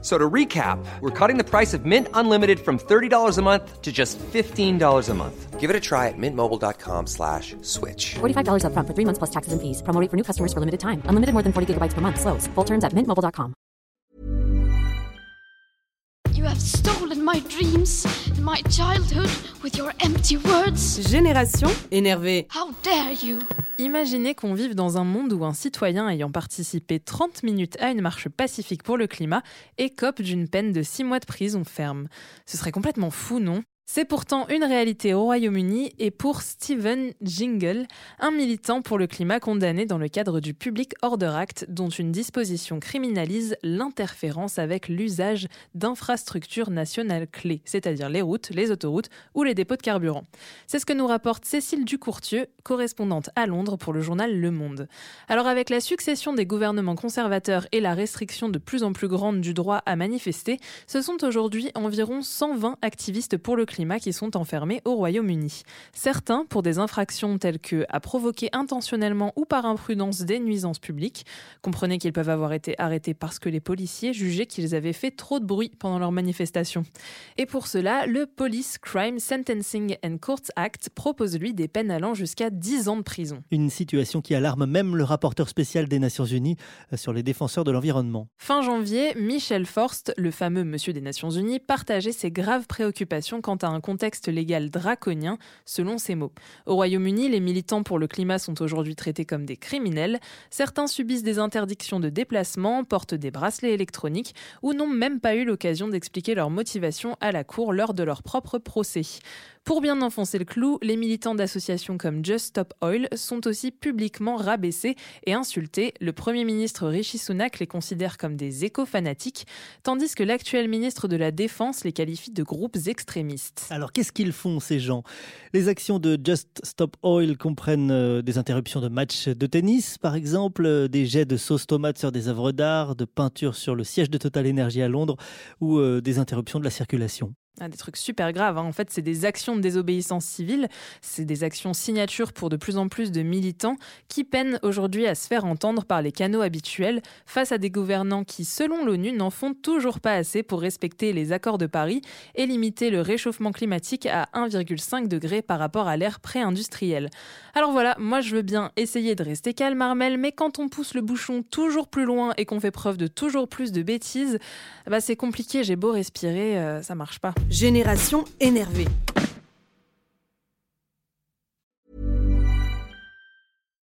So to recap, we're cutting the price of Mint Unlimited from $30 a month to just $15 a month. Give it a try at mintmobile.com slash switch. $45 upfront for three months plus taxes and fees. Promo rate for new customers for limited time. Unlimited more than 40 gigabytes per month. Slows. Full terms at mintmobile.com. You have stolen my dreams and my childhood with your empty words. Génération énervée. How dare you? Imaginez qu'on vive dans un monde où un citoyen ayant participé 30 minutes à une marche pacifique pour le climat écope d'une peine de 6 mois de prison ferme. Ce serait complètement fou, non? C'est pourtant une réalité au Royaume-Uni et pour Stephen Jingle, un militant pour le climat condamné dans le cadre du Public Order Act, dont une disposition criminalise l'interférence avec l'usage d'infrastructures nationales clés, c'est-à-dire les routes, les autoroutes ou les dépôts de carburant. C'est ce que nous rapporte Cécile Ducourtieux, correspondante à Londres pour le journal Le Monde. Alors avec la succession des gouvernements conservateurs et la restriction de plus en plus grande du droit à manifester, ce sont aujourd'hui environ 120 activistes pour le climat qui sont enfermés au Royaume-Uni. Certains pour des infractions telles que à provoquer intentionnellement ou par imprudence des nuisances publiques. Comprenez qu'ils peuvent avoir été arrêtés parce que les policiers jugeaient qu'ils avaient fait trop de bruit pendant leur manifestation. Et pour cela, le Police Crime Sentencing and Courts Act propose lui des peines allant jusqu'à 10 ans de prison. Une situation qui alarme même le rapporteur spécial des Nations Unies euh, sur les défenseurs de l'environnement. Fin janvier, Michel Forst, le fameux monsieur des Nations Unies, partageait ses graves préoccupations quant à un contexte légal draconien, selon ses mots. Au Royaume-Uni, les militants pour le climat sont aujourd'hui traités comme des criminels. Certains subissent des interdictions de déplacement, portent des bracelets électroniques ou n'ont même pas eu l'occasion d'expliquer leur motivation à la cour lors de leur propre procès. Pour bien enfoncer le clou, les militants d'associations comme Just Stop Oil sont aussi publiquement rabaissés et insultés. Le Premier ministre Rishi Sunak les considère comme des éco-fanatiques, tandis que l'actuel ministre de la Défense les qualifie de groupes extrémistes. Alors qu'est-ce qu'ils font ces gens? Les actions de Just Stop Oil comprennent euh, des interruptions de matchs de tennis par exemple, euh, des jets de sauce tomate sur des œuvres d'art, de peinture sur le siège de Total Energy à Londres ou euh, des interruptions de la circulation. Ah, des trucs super graves. Hein. En fait, c'est des actions de désobéissance civile, c'est des actions signatures pour de plus en plus de militants qui peinent aujourd'hui à se faire entendre par les canaux habituels face à des gouvernants qui, selon l'ONU, n'en font toujours pas assez pour respecter les accords de Paris et limiter le réchauffement climatique à 1,5 degré par rapport à l'ère pré-industrielle. Alors voilà, moi je veux bien essayer de rester calme, Armel, mais quand on pousse le bouchon toujours plus loin et qu'on fait preuve de toujours plus de bêtises, bah c'est compliqué, j'ai beau respirer, euh, ça marche pas. Génération énervée.